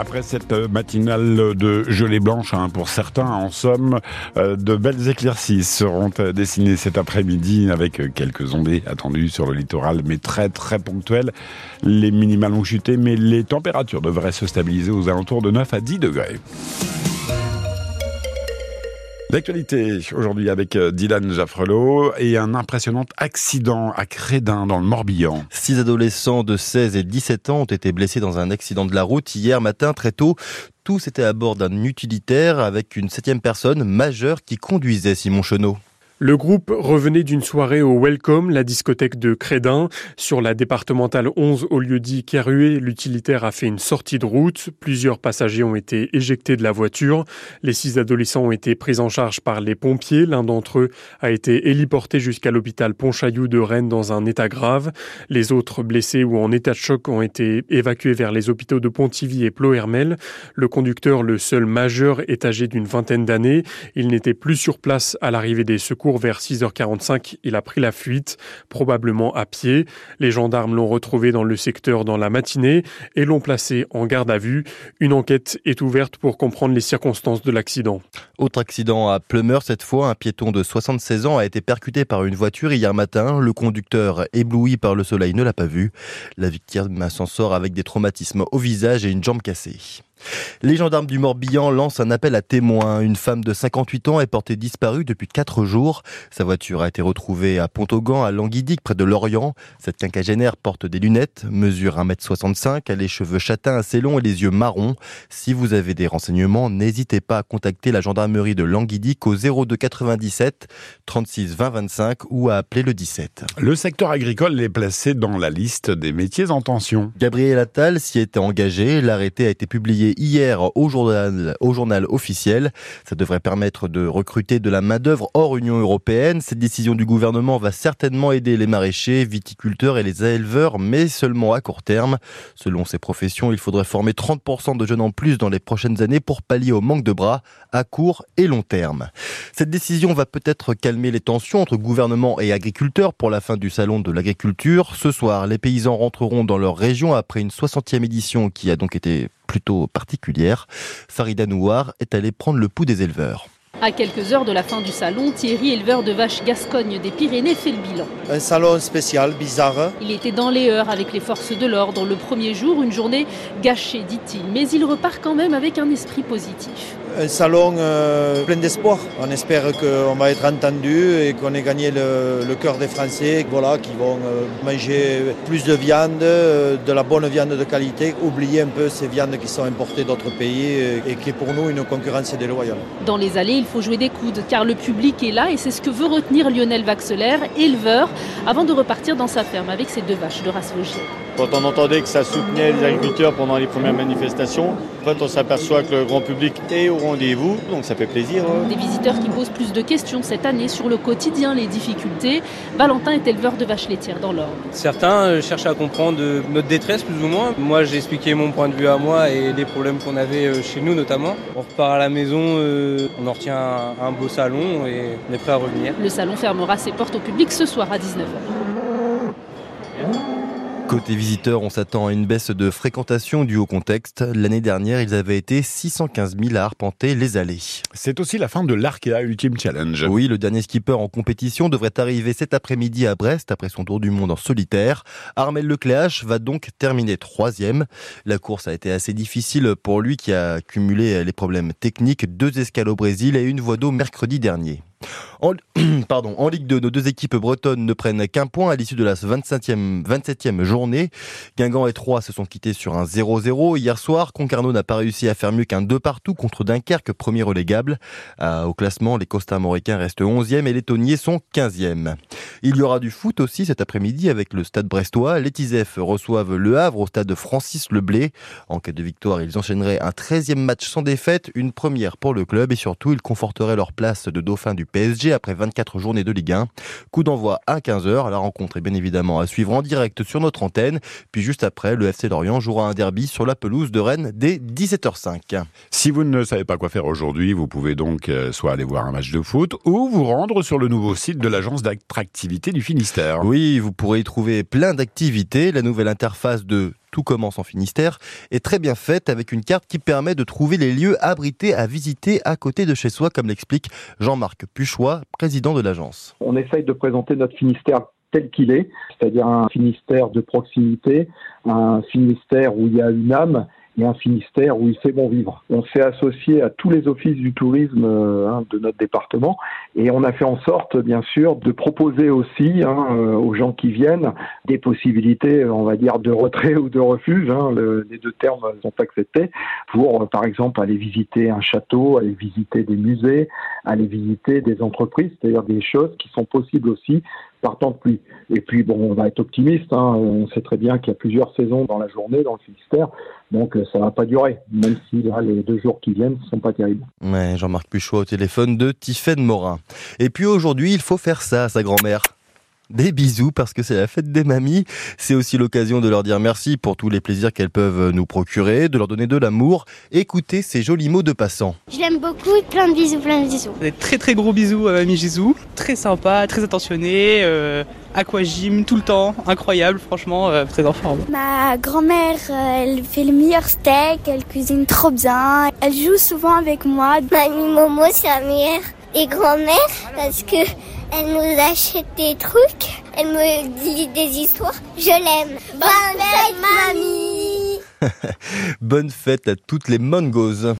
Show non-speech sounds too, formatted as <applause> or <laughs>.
Après cette matinale de gelée blanche, hein, pour certains, en somme, euh, de belles éclaircies seront euh, dessinées cet après-midi avec quelques ondées attendues sur le littoral, mais très très ponctuelles. Les minimales ont chuté, mais les températures devraient se stabiliser aux alentours de 9 à 10 degrés. L'actualité aujourd'hui avec euh, Dylan Jaffrelot et un impressionnant accident à Crédin dans le Morbihan. Six adolescents de 16 et 17 ans ont été blessés dans un accident de la route hier matin très tôt. Tous étaient à bord d'un utilitaire avec une septième personne majeure qui conduisait Simon Chenot. Le groupe revenait d'une soirée au Welcome, la discothèque de Crédin. Sur la départementale 11 au lieu dit Kerrué, l'utilitaire a fait une sortie de route. Plusieurs passagers ont été éjectés de la voiture. Les six adolescents ont été pris en charge par les pompiers. L'un d'entre eux a été héliporté jusqu'à l'hôpital Pontchaillou de Rennes dans un état grave. Les autres blessés ou en état de choc ont été évacués vers les hôpitaux de Pontivy et Plohermel. Le conducteur, le seul majeur, est âgé d'une vingtaine d'années. Il n'était plus sur place à l'arrivée des secours vers 6h45, il a pris la fuite, probablement à pied. Les gendarmes l'ont retrouvé dans le secteur dans la matinée et l'ont placé en garde à vue. Une enquête est ouverte pour comprendre les circonstances de l'accident. Autre accident à Plumeur, cette fois, un piéton de 76 ans a été percuté par une voiture hier matin. Le conducteur, ébloui par le soleil, ne l'a pas vu. La victime s'en sort avec des traumatismes au visage et une jambe cassée. Les gendarmes du Morbihan lancent un appel à témoins. Une femme de 58 ans est portée disparue depuis 4 jours. Sa voiture a été retrouvée à Pont-Augan, à Languidic, près de Lorient. Cette quinquagénaire porte des lunettes, mesure 1m65, a les cheveux châtains assez longs et les yeux marrons. Si vous avez des renseignements, n'hésitez pas à contacter la gendarmerie de Languidic au 02 97 36 20 25 ou à appeler le 17. Le secteur agricole est placé dans la liste des métiers en tension. Gabriel Attal s'y était engagé. L'arrêté a été publié hier au journal, officiel. Ça devrait permettre de recruter de la main-d'œuvre hors Union européenne. Cette décision du gouvernement va certainement aider les maraîchers, viticulteurs et les éleveurs, mais seulement à court terme. Selon ces professions, il faudrait former 30% de jeunes en plus dans les prochaines années pour pallier au manque de bras à court et long terme. Cette décision va peut-être calmer les tensions entre gouvernement et agriculteurs pour la fin du salon de l'agriculture. Ce soir, les paysans rentreront dans leur région après une 60e édition qui a donc été plutôt particulière. Farida Nouar est allée prendre le pouls des éleveurs. À quelques heures de la fin du salon, Thierry, éleveur de vaches Gascogne des Pyrénées, fait le bilan. Un salon spécial, bizarre. Il était dans les heures avec les forces de l'ordre. Le premier jour, une journée gâchée, dit-il. Mais il repart quand même avec un esprit positif un salon euh, plein d'espoir. On espère qu'on va être entendu et qu'on ait gagné le, cœur des Français, voilà, qui vont euh, manger plus de viande, euh, de la bonne viande de qualité, oublier un peu ces viandes qui sont importées d'autres pays et qui est pour nous une concurrence déloyale. Dans les allées, il faut jouer des coudes car le public est là et c'est ce que veut retenir Lionel Vaxelaire, éleveur, avant de repartir dans sa ferme avec ses deux vaches de race vosgienne. Quand on entendait que ça soutenait les agriculteurs pendant les premières manifestations, en fait, on s'aperçoit que le grand public est au rendez-vous, donc ça fait plaisir. Des visiteurs qui posent plus de questions cette année sur le quotidien, les difficultés. Valentin est éleveur de vaches laitières dans l'Orne. Certains euh, cherchent à comprendre euh, notre détresse plus ou moins. Moi, j'ai expliqué mon point de vue à moi et les problèmes qu'on avait euh, chez nous notamment. On repart à la maison, on en retient un beau salon et on est prêt à revenir. Le salon fermera ses portes au public ce soir à 19h. Côté visiteurs, on s'attend à une baisse de fréquentation due au contexte. L'année dernière, ils avaient été 615 000 à arpenter les allées. C'est aussi la fin de l'Arkea Ultimate Challenge. Oui, le dernier skipper en compétition devrait arriver cet après-midi à Brest après son tour du monde en solitaire. Armel Lecléache va donc terminer troisième. La course a été assez difficile pour lui qui a cumulé les problèmes techniques, deux escales au Brésil et une voie d'eau mercredi dernier. <clears throat> En, Ligue 2, nos deux équipes bretonnes ne prennent qu'un point à l'issue de la 25e, 27e journée. Guingamp et Troyes se sont quittés sur un 0-0. Hier soir, Concarneau n'a pas réussi à faire mieux qu'un 2 partout contre Dunkerque, premier relégable. Au classement, les Costa-Américains restent 11e et les Tonniers sont 15e. Il y aura du foot aussi cet après-midi avec le stade brestois. Les reçoivent Le Havre au stade Francis Leblé. En cas de victoire, ils enchaîneraient un 13e match sans défaite, une première pour le club et surtout, ils conforteraient leur place de dauphin du PSG après 24 journées de Ligue 1. Coup d'envoi à 15h. La rencontre est bien évidemment à suivre en direct sur notre antenne. Puis juste après, le FC Lorient jouera un derby sur la pelouse de Rennes dès 17h05. Si vous ne savez pas quoi faire aujourd'hui, vous pouvez donc euh, soit aller voir un match de foot ou vous rendre sur le nouveau site de l'agence d'attractivité du Finistère. Oui, vous pourrez y trouver plein d'activités. La nouvelle interface de Tout commence en Finistère est très bien faite avec une carte qui permet de trouver les lieux abrités à visiter à côté de chez soi, comme l'explique Jean-Marc Puchois, président de l'agence. On essaye de présenter notre Finistère tel qu'il est, c'est-à-dire un Finistère de proximité, un Finistère où il y a une âme et un Finistère où il fait bon vivre. On s'est associé à tous les offices du tourisme euh, hein, de notre département et on a fait en sorte, bien sûr, de proposer aussi hein, euh, aux gens qui viennent des possibilités, on va dire, de retrait ou de refuge. Hein, le, les deux termes sont acceptés pour, euh, par exemple, aller visiter un château, aller visiter des musées, aller visiter des entreprises, c'est-à-dire des choses qui sont possibles aussi par temps de pluie. Et puis, bon, on va être optimiste. Hein. On sait très bien qu'il y a plusieurs saisons dans la journée dans le Finistère. Donc, ça va pas durer, même si là, les deux jours qui viennent ne sont pas terribles. Ouais, Jean-Marc Puchot au téléphone de Tiffaine Morin. Et puis aujourd'hui, il faut faire ça à sa grand-mère. Des bisous parce que c'est la fête des mamies. C'est aussi l'occasion de leur dire merci pour tous les plaisirs qu'elles peuvent nous procurer, de leur donner de l'amour. Écoutez ces jolis mots de passant. Je l'aime beaucoup, plein de bisous, plein de bisous. Des très très gros bisous à mamie Gisou. Très sympa, très attentionné, euh, aquagym tout le temps, incroyable, franchement, euh, très en forme. Ma grand-mère, euh, elle fait le meilleur steak, elle cuisine trop bien. Elle joue souvent avec moi. Mamie Momo, c'est la meilleure. Et grand-mère, parce que elle nous achète des trucs, elle me dit des histoires. Je l'aime. Bonne, fête, mamie <laughs> Bonne fête à toutes les mongos